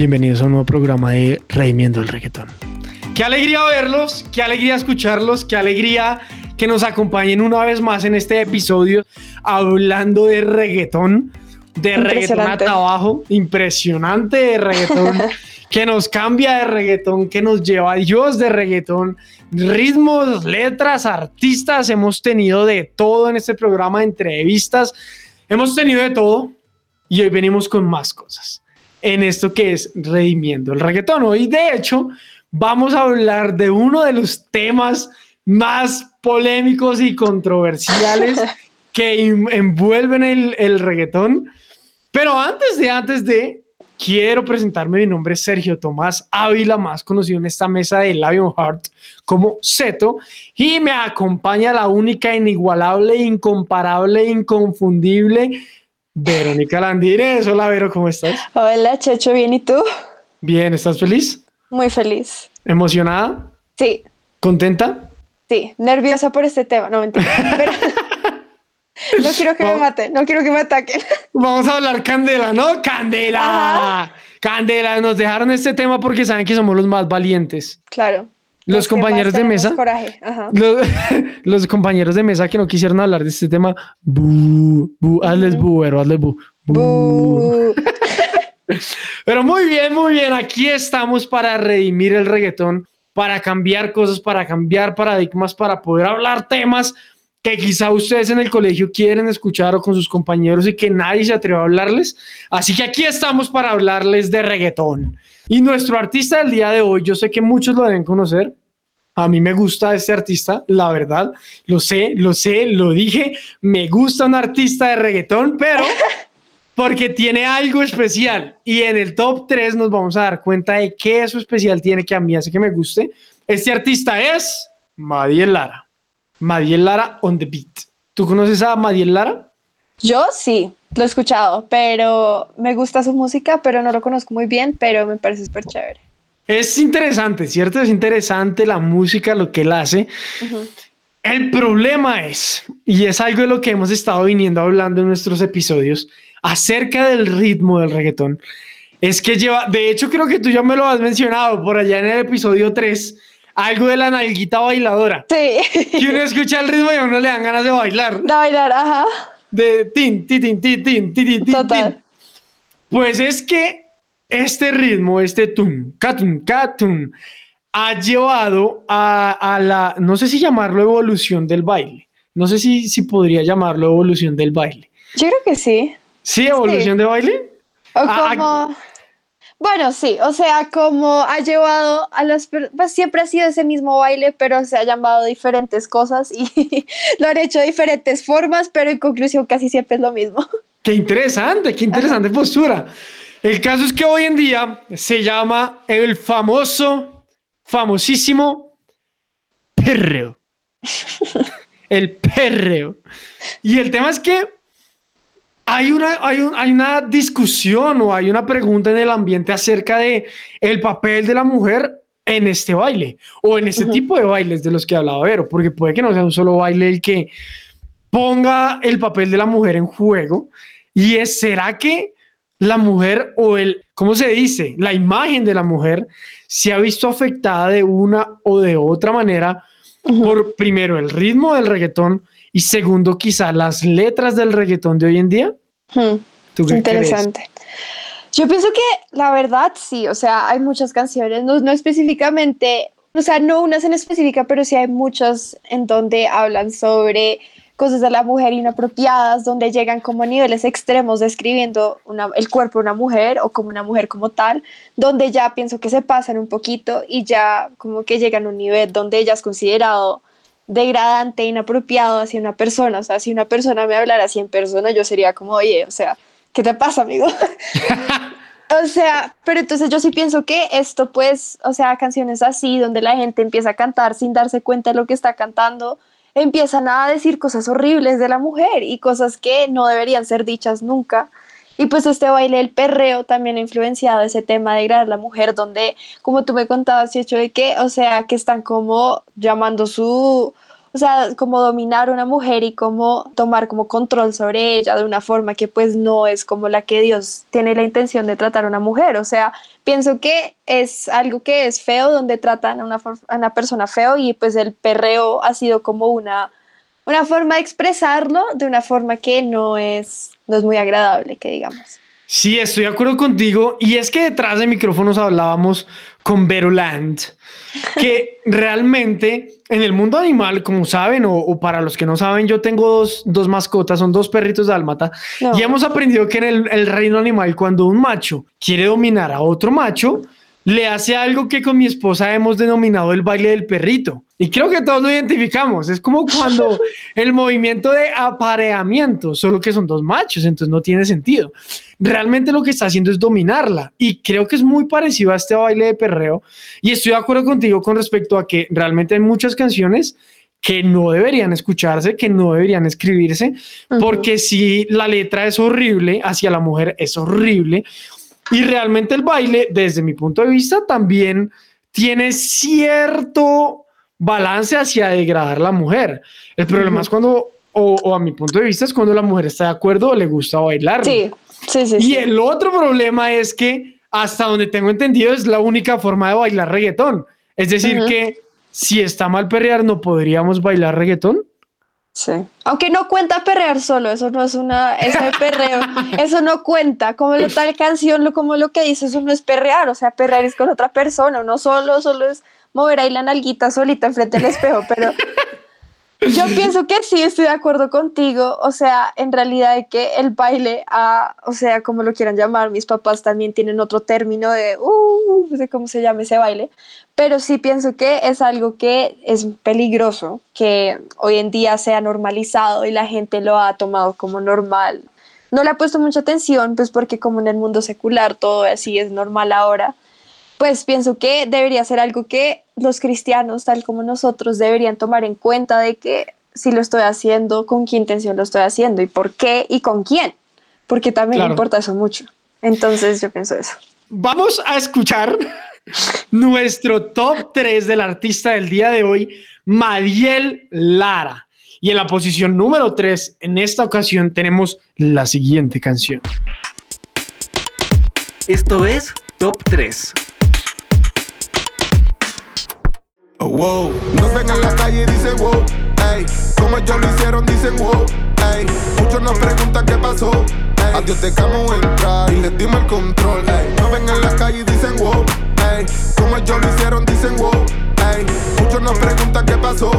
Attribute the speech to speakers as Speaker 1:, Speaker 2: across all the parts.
Speaker 1: Bienvenidos a un nuevo programa de Redimiendo el Reggaetón. Qué alegría verlos, qué alegría escucharlos, qué alegría que nos acompañen una vez más en este episodio hablando de reggaetón, de reggaetón hasta abajo, impresionante de reggaetón, que nos cambia de reggaetón, que nos lleva a Dios de reggaetón, ritmos, letras, artistas, hemos tenido de todo en este programa de entrevistas, hemos tenido de todo y hoy venimos con más cosas en esto que es redimiendo el reggaetón. Hoy, de hecho, vamos a hablar de uno de los temas más polémicos y controversiales que envuelven el, el reggaetón. Pero antes de, antes de, quiero presentarme. Mi nombre es Sergio Tomás Ávila, más conocido en esta mesa de Heart como Zeto, y me acompaña la única, inigualable, incomparable, inconfundible Verónica Landírez. Hola, Vero, ¿cómo estás?
Speaker 2: Hola, Checho, ¿bien y tú?
Speaker 1: Bien, ¿estás feliz?
Speaker 2: Muy feliz.
Speaker 1: ¿Emocionada?
Speaker 2: Sí.
Speaker 1: ¿Contenta?
Speaker 2: Sí, nerviosa por este tema, no mentira. no quiero que me maten, no quiero que me ataquen.
Speaker 1: Vamos a hablar candela, ¿no? Candela. Candela, nos dejaron este tema porque saben que somos los más valientes.
Speaker 2: Claro.
Speaker 1: Los, compañeros de mesa.
Speaker 2: Coraje.
Speaker 1: Los, compañeros de mesa que no quisieron hablar de este tema. Bu, bu, hazles bu, pero hazles bu. Pero muy bien, muy bien. Aquí estamos para redimir el reggaetón, para cambiar cosas, para cambiar paradigmas, para poder hablar temas que quizá ustedes en el colegio quieren escuchar o con sus compañeros y que nadie se atreve a hablarles. Así que aquí estamos para hablarles de reggaetón. Y nuestro artista del día de hoy, yo sé que muchos lo deben conocer. A mí me gusta este artista, la verdad. Lo sé, lo sé, lo dije. Me gusta un artista de reggaetón, pero porque tiene algo especial. Y en el top 3 nos vamos a dar cuenta de qué eso especial tiene que a mí hace que me guste. Este artista es Madiel Lara. Madiel Lara on the beat. ¿Tú conoces a Madiel Lara?
Speaker 2: Yo sí, lo he escuchado, pero me gusta su música, pero no lo conozco muy bien, pero me parece súper chévere.
Speaker 1: Es interesante, ¿cierto? Es interesante la música, lo que él hace. El problema es, y es algo de lo que hemos estado viniendo hablando en nuestros episodios, acerca del ritmo del reggaetón, es que lleva, de hecho creo que tú ya me lo has mencionado por allá en el episodio 3, algo de la nalguita bailadora.
Speaker 2: Sí.
Speaker 1: Que uno escucha el ritmo y a uno le dan ganas de bailar.
Speaker 2: De bailar, ajá.
Speaker 1: De tin, tin, tin, tin, tin, tin, tin. Total. Pues es que este ritmo, este tum, catum, catum, ha llevado a, la, no sé si llamarlo evolución del baile. No sé si, si podría llamarlo evolución del baile.
Speaker 2: Yo creo que sí.
Speaker 1: ¿Sí, evolución de baile?
Speaker 2: O como... Bueno, sí, o sea, como ha llevado a las pues siempre ha sido ese mismo baile, pero se ha llamado diferentes cosas y lo han hecho de diferentes formas, pero en conclusión casi siempre es lo mismo.
Speaker 1: Qué interesante, qué interesante postura. El caso es que hoy en día se llama el famoso, famosísimo perreo. el perreo. Y el tema es que hay una, hay, una discusión o hay una pregunta en el ambiente acerca de el papel de la mujer en este baile o en este tipo de bailes de los que hablaba Vero, porque puede que no sea un solo baile el que ponga el papel de la mujer en juego. Y es, ¿será que la mujer o el, ¿cómo se dice? La imagen de la mujer se ha visto afectada de una o de otra manera por, primero, el ritmo del reggaetón y segundo, quizá las letras del reggaetón de hoy en día.
Speaker 2: Interesante. Yo pienso que la verdad sí, o sea, hay muchas canciones, no, no específicamente, o sea, no unas en específica, pero sí hay muchas en donde hablan sobre cosas de la mujer inapropiadas, donde llegan como a niveles extremos describiendo el cuerpo de una mujer o como una mujer como tal, donde ya pienso que se pasan un poquito y ya como que llegan a un nivel donde ella es considerado degradante, inapropiado hacia una persona. O sea, si una persona me hablara así en persona, yo sería como, oye, o sea, ¿qué te pasa, amigo? o sea, pero entonces yo sí pienso que esto, pues, o sea, canciones así, donde la gente empieza a cantar sin darse cuenta de lo que está cantando, empiezan a decir cosas horribles de la mujer y cosas que no deberían ser dichas nunca. Y pues este baile el perreo también ha influenciado ese tema de a la mujer, donde, como tú me contabas, hecho de que, o sea, que están como llamando su, o sea, como dominar a una mujer y como tomar como control sobre ella de una forma que pues no es como la que Dios tiene la intención de tratar a una mujer. O sea, pienso que es algo que es feo donde tratan a una, a una persona feo y pues el perreo ha sido como una, una forma de expresarlo de una forma que no es, no es muy agradable, que digamos.
Speaker 1: Sí, estoy de acuerdo contigo. Y es que detrás de micrófonos hablábamos con Veroland, que realmente en el mundo animal, como saben, o, para los que no saben, yo tengo dos, dos mascotas, son dos perritos de Almata, y hemos aprendido que en el, el reino animal, cuando un macho quiere dominar a otro macho, le hace algo que con mi esposa hemos denominado el baile del perrito. Y creo que todos lo identificamos. Es como cuando el movimiento de apareamiento, solo que son dos machos, entonces no tiene sentido. Realmente lo que está haciendo es dominarla. Y creo que es muy parecido a este baile de perreo. Y estoy de acuerdo contigo con respecto a que realmente hay muchas canciones que no deberían escucharse, que no deberían escribirse, porque si la letra es horrible hacia la mujer, es horrible. Y realmente el baile, desde mi punto de vista, también tiene cierto balance hacia degradar a la mujer. El problema es cuando, o, a mi punto de vista, es cuando la mujer está de acuerdo o le gusta bailar.
Speaker 2: Sí, sí, sí.
Speaker 1: Y el otro problema es que, hasta donde tengo entendido, es la única forma de bailar reggaetón. Es decir, que si está mal perrear, no podríamos bailar reggaetón.
Speaker 2: Sí. Aunque no cuenta perrear solo, eso no es una, ese perreo, eso no cuenta, como lo tal canción, como lo que dice, eso no es perrear, o sea, perrear es con otra persona, no solo, solo es mover ahí la nalguita solita enfrente del espejo, pero yo pienso que sí, estoy de acuerdo contigo. O sea, en realidad de que el baile, a, o sea, como lo quieran llamar, mis papás también tienen otro término de, uh, no sé cómo se llama ese baile, pero sí pienso que es algo que es peligroso, que hoy en día se ha normalizado y la gente lo ha tomado como normal. No le ha puesto mucha atención, pues porque como en el mundo secular todo así es normal ahora, pues pienso que debería ser algo que los cristianos, tal como nosotros, deberían tomar en cuenta de que si lo estoy haciendo, con qué intención lo estoy haciendo y por qué y con quién, porque también importa eso mucho. Entonces yo pienso eso.
Speaker 1: Vamos a escuchar nuestro top 3 del artista del día de hoy, Madiel Lara. Y en la posición número 3, en esta ocasión, tenemos la siguiente canción.
Speaker 3: Esto es Top 3.
Speaker 4: Oh, wow. Nos ven en la calle y dicen wow, ey. Como ellos lo hicieron, dicen wow, ey. Muchos nos preguntan qué pasó, ey. A Dios te camo entrar y les dimos el control, ey. Nos ven en la calle y dicen wow, ey. Como ellos lo hicieron, dicen wow, ey. Muchos nos preguntan qué pasó,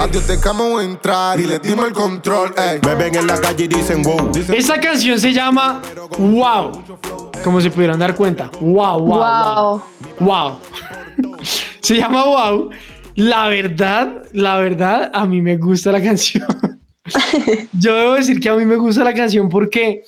Speaker 4: a Dios te camo entrar y les dimos el control, ey. Me ven en la calle y dicen wow.
Speaker 1: Esa canción se llama Wow. Como se pudieran dar cuenta. Wow, wow, wow. Wow. Se llama Wow. La verdad, la verdad, a mí me gusta la canción. Yo debo decir que a mí me gusta la canción porque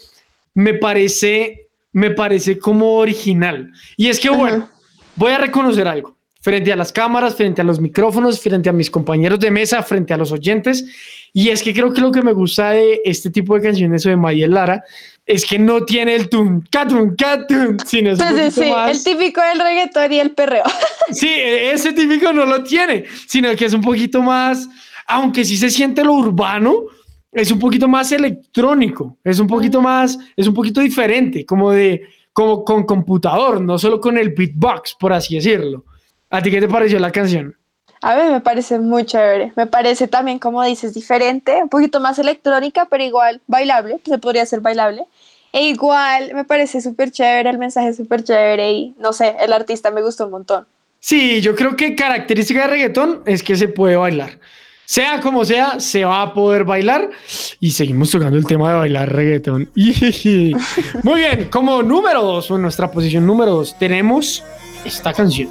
Speaker 1: me parece, me parece como original. Y es que, bueno, voy a reconocer algo frente a las cámaras, frente a los micrófonos, frente a mis compañeros de mesa, frente a los oyentes. Y es que creo que lo que me gusta de este tipo de canciones o de Mayel Lara es que no tiene el tum, catum, catum, sino es
Speaker 2: pues sí, el típico del reggaetón y el perreo.
Speaker 1: Sí, e, ese típico no lo tiene, sino que es un poquito más, aunque sí se siente lo urbano, es un poquito más electrónico, es un poquito más, es un poquito diferente, como de, como con computador, no solo con el beatbox, por así decirlo. ¿A ti qué te pareció la canción?
Speaker 2: A mí me parece muy chévere. Me parece también, como dices, diferente, un poquito más electrónica, pero igual bailable, se podría ser bailable. E igual me parece súper chévere, el mensaje es súper chévere y no sé, el artista me gustó un montón.
Speaker 1: Sí, yo creo que característica de reggaetón es que se puede bailar. Sea como sea, se va a poder bailar y seguimos tocando el tema de bailar reggaetón. Muy bien, como número dos, o en nuestra posición número dos, tenemos esta canción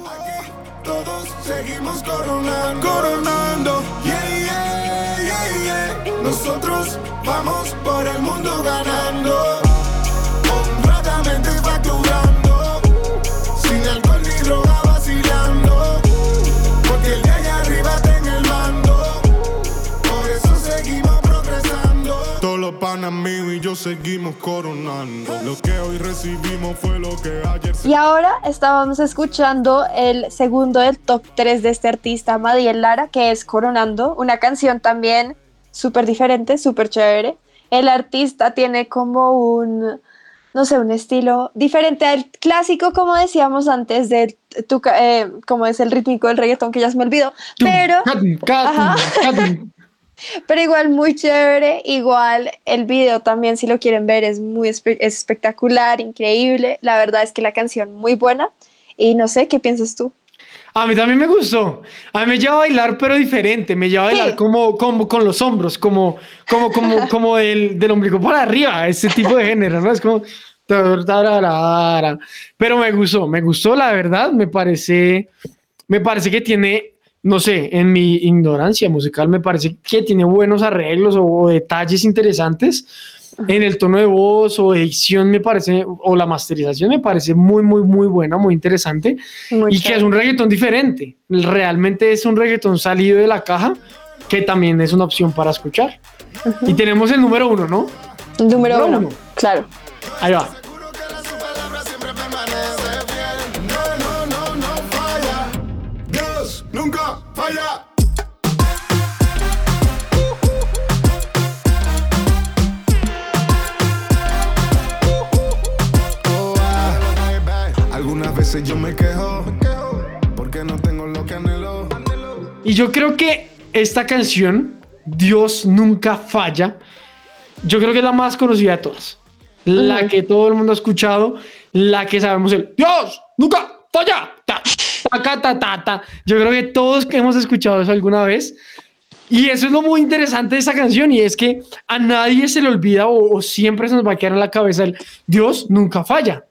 Speaker 4: todos seguimos coronando. Coronando, yeah, yeah, yeah, yeah. Nosotros vamos por el mundo ganando. Y yo seguimos coronando. Lo que hoy recibimos fue lo que ayer
Speaker 2: Y ahora estábamos escuchando el segundo del top 3 de este artista, Madiel Lara, que es Coronando, una canción también súper diferente, súper chévere. El artista tiene como un, no sé, un estilo diferente al clásico, como decíamos antes, de tu, eh, como es el rítmico del reggaetón, que ya se me olvidó, pero... Ajá. Pero igual muy chévere, igual el video también si lo quieren ver es muy es espectacular, increíble, la verdad es que la canción muy buena y no sé, ¿qué piensas tú?
Speaker 1: A mí también me gustó. A mí me lleva a bailar, pero diferente. Me lleva a bailar como, como con los hombros, como, como, como, como del, del ombligo para arriba, ese tipo de género, ¿no? Es como. Pero me gustó, me gustó, la verdad. Me parece, me parece que tiene, no sé, en mi ignorancia musical, me parece que tiene buenos arreglos o detalles interesantes en el tono de voz o edición me parece, o la masterización me parece muy, muy, muy buena, muy interesante y que es un reggaetón diferente. Realmente es un reggaetón salido de la caja que también es una opción para escuchar. Y tenemos el número uno, ¿no?
Speaker 2: El número, uno, claro.
Speaker 1: Ahí va.
Speaker 4: Veces yo me quejo porque no tengo lo que anhelo.
Speaker 1: Y yo creo que esta canción, Dios nunca falla, yo creo que es la más conocida de todas. La que todo el mundo ha escuchado, la que sabemos el Dios nunca falla. Ta, ta, ta, ta, ta. Yo creo que todos hemos escuchado eso alguna vez. Y eso es lo muy interesante de esta canción y es que a nadie se le olvida o, siempre se nos va a quedar en la cabeza el Dios nunca falla.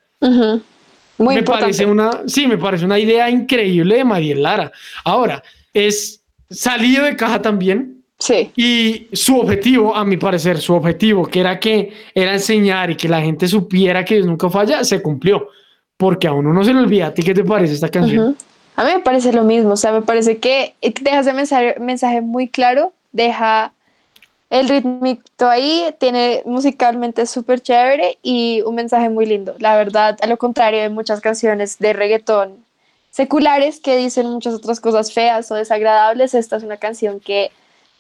Speaker 2: Muy
Speaker 1: me parece una, sí, me parece una idea increíble de Mariel Lara. Ahora, es salido de caja también.
Speaker 2: Sí.
Speaker 1: Y su objetivo, a mi parecer, su objetivo, que era que era enseñar y que la gente supiera que Dios nunca falla, se cumplió. Porque a uno no se le olvida. ¿A ti qué te parece esta canción?
Speaker 2: A mí me parece lo mismo. O sea, me parece que deja ese mensaje, mensaje muy claro, deja el ritmito ahí tiene musicalmente súper chévere y un mensaje muy lindo. La verdad, a lo contrario de muchas canciones de reggaetón seculares que dicen muchas otras cosas feas o desagradables, esta es una canción que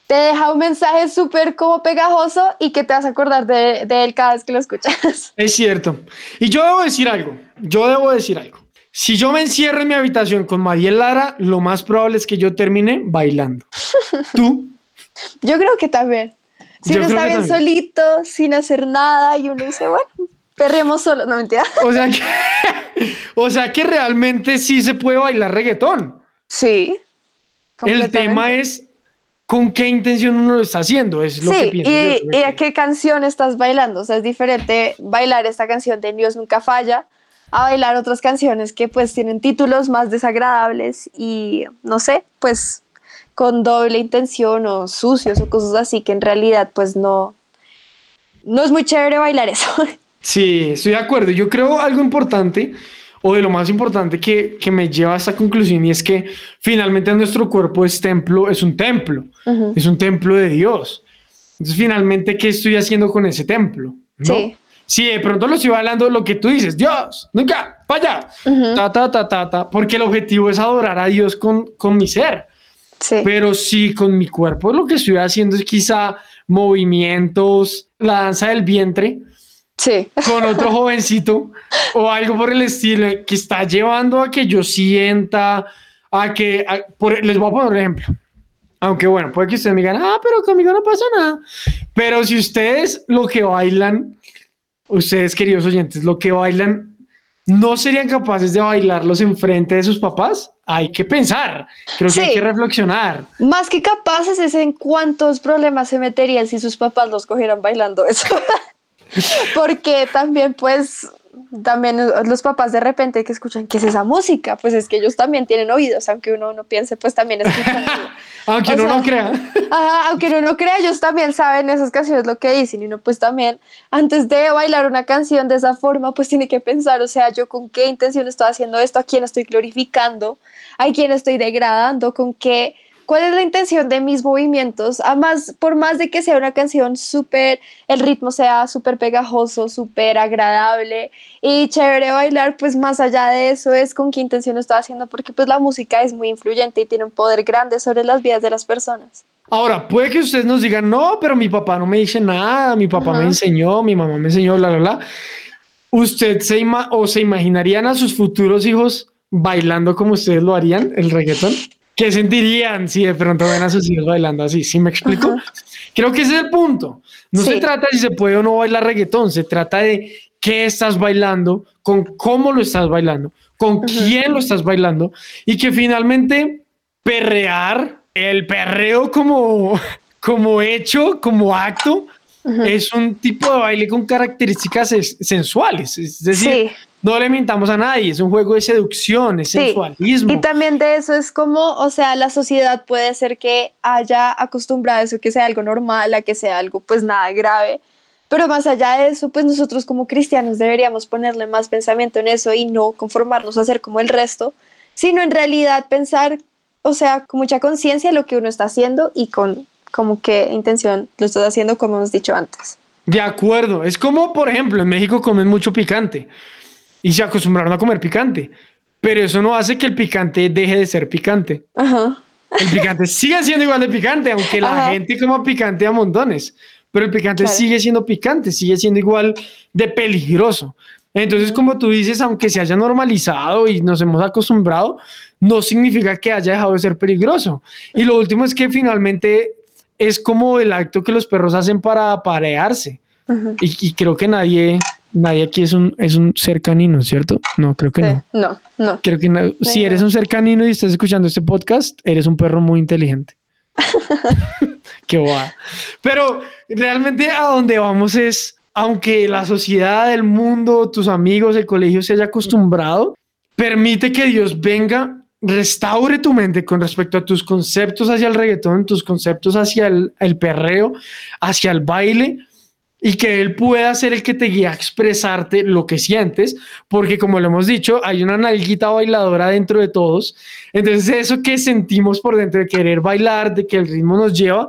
Speaker 2: te deja un mensaje súper como pegajoso y que te vas a acordar de, de, él cada vez que lo escuchas.
Speaker 1: Es cierto. Y yo debo decir algo, yo debo decir algo. Si yo me encierro en mi habitación con Mariel Lara, lo más probable es que yo termine bailando. ¿Tú?
Speaker 2: Yo creo que también. Si uno está bien solito, sin hacer nada, y uno dice, bueno, perremos solo, no mentira.
Speaker 1: O sea que, o sea que realmente sí se puede bailar reggaetón.
Speaker 2: Sí.
Speaker 1: El tema es con qué intención uno lo está haciendo, es lo que pienso.
Speaker 2: Y, y a qué canción estás bailando. O sea, es diferente bailar esta canción de Dios nunca falla a bailar otras canciones que pues tienen títulos más desagradables y no sé, pues con doble intención o sucios o cosas así que en realidad pues no, no es muy chévere bailar eso.
Speaker 1: Sí, estoy de acuerdo. Yo creo algo importante o de lo más importante que, que me lleva a esta conclusión y es que finalmente nuestro cuerpo es templo, es un templo, es un templo de Dios. Entonces finalmente, ¿qué estoy haciendo con ese templo?
Speaker 2: Sí.
Speaker 1: Si de pronto lo estoy hablando lo que tú dices, Dios, nunca, vaya, ta, ta, ta, ta, ta, porque el objetivo es adorar a Dios con, con mi ser. Pero si con mi cuerpo lo que estoy haciendo es quizá movimientos, la danza del vientre,
Speaker 2: sí.
Speaker 1: con otro jovencito o algo por el estilo que está llevando a que yo sienta, a que, les voy a poner un ejemplo. Aunque bueno, puede que ustedes me digan, ah, pero conmigo no pasa nada. Pero si ustedes lo que bailan, ustedes queridos oyentes, lo que bailan no serían capaces de bailarlos enfrente de sus papás, hay que pensar, creo que hay que reflexionar.
Speaker 2: Más que capaces es en cuántos problemas se meterían si sus papás los cogieran bailando eso. Porque también pues también los papás de repente que escuchan qué es esa música, pues es que ellos también tienen oídos, aunque uno no piense, pues también escuchan.
Speaker 1: aunque uno no crea.
Speaker 2: aunque uno no crea, ellos también saben esas canciones lo que dicen y uno pues también antes de bailar una canción de esa forma, pues tiene que pensar, o sea, yo con qué intención estoy haciendo esto, a quién estoy glorificando, a quién estoy degradando, con qué cuál es la intención de mis movimientos, además, por más de que sea una canción súper, el ritmo sea súper pegajoso, súper agradable y chévere bailar, pues más allá de eso es con qué intención lo estoy haciendo, porque pues la música es muy influyente y tiene un poder grande sobre las vidas de las personas.
Speaker 1: Ahora, puede que ustedes nos digan, no, pero mi papá no me dice nada, mi papá me enseñó, mi mamá me enseñó, bla, bla, bla. ¿Usted se, o se imaginarían a sus futuros hijos bailando como ustedes lo harían, el reggaetón? ¿Qué sentirían si de pronto ven a sus hijos bailando así? ¿Sí me explico? Creo que ese es el punto. No se trata si se puede o no bailar reggaetón, se trata de qué estás bailando, con cómo lo estás bailando, con quién lo estás bailando y que finalmente perrear, el perreo como, como hecho, como acto, es un tipo de baile con características sensuales. Es decir, no le mintamos a nadie, es un juego de seducción, es sensualismo.
Speaker 2: Y también de eso es como, o sea, la sociedad puede ser que haya acostumbrado a eso, que sea algo normal, a que sea algo pues nada grave. Pero más allá de eso, pues nosotros como cristianos deberíamos ponerle más pensamiento en eso y no conformarnos a ser como el resto, sino en realidad pensar, o sea, con mucha conciencia lo que uno está haciendo y con como qué intención lo estás haciendo, como hemos dicho antes.
Speaker 1: De acuerdo, es como, por ejemplo, en México comen mucho picante y se acostumbraron a comer picante, pero eso no hace que el picante deje de ser picante. El picante sigue siendo igual de picante, aunque la gente coma picante a montones, pero el picante sigue siendo picante, sigue siendo igual de peligroso. Entonces, como tú dices, aunque se haya normalizado y nos hemos acostumbrado, no significa que haya dejado de ser peligroso. Y lo último es que finalmente es como el acto que los perros hacen para aparearse. y, creo que nadie, nadie aquí es un, es un ser canino, ¿cierto? No, creo que no.
Speaker 2: No, no.
Speaker 1: Creo que si eres un ser canino y estás escuchando este podcast, eres un perro muy inteligente. Qué guay. Pero realmente a donde vamos es, aunque la sociedad, el mundo, tus amigos, el colegio se haya acostumbrado, permite que Dios venga restaure tu mente con respecto a tus conceptos hacia el reggaetón, tus conceptos hacia el, perreo, hacia el baile, y que él pueda ser el que te guíe a expresarte lo que sientes, porque como lo hemos dicho, hay una nalguita bailadora dentro de todos. Entonces eso que sentimos por dentro de querer bailar, de que el ritmo nos lleva,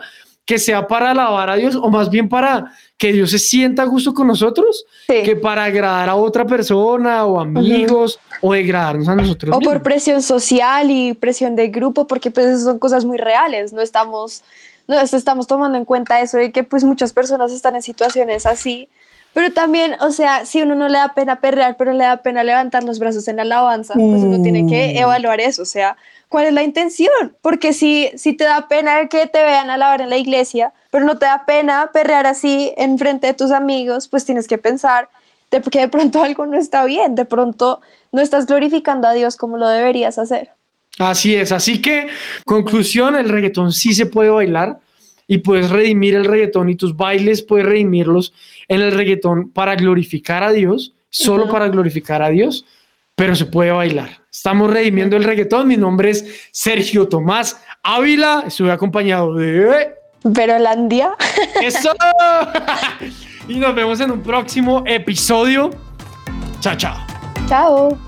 Speaker 1: que sea para alabar a Dios o más bien para que Dios se sienta a gusto con nosotros, que para agradar a otra persona o amigos o degradarnos a nosotros.
Speaker 2: O por presión social y presión de grupo, porque pues son cosas muy reales, no estamos, no estamos tomando en cuenta eso de que pues muchas personas están en situaciones así. Pero también, o sea, si uno no le da pena perrear, pero le da pena levantar los brazos en la alabanza, pues uno tiene que mm. evaluar eso, o sea, ¿cuál es la intención? Porque si, si te da pena que te vean alabar en la iglesia, pero no te da pena perrear así en frente de tus amigos, pues tienes que pensar de que de pronto algo no está bien, de pronto no estás glorificando a Dios como lo deberías hacer.
Speaker 1: Así es, así que conclusión, el reggaetón sí se puede bailar y puedes redimir el reggaetón y tus bailes puedes redimirlos en el reggaetón para glorificar a Dios, solo para glorificar a Dios, pero se puede bailar. Estamos redimiendo el reggaetón. Mi nombre es Sergio Tomás Ávila. Estuve acompañado de.
Speaker 2: Verolandia.
Speaker 1: ¡Eso! y nos vemos en un próximo episodio. Chao, chao.
Speaker 2: Chao.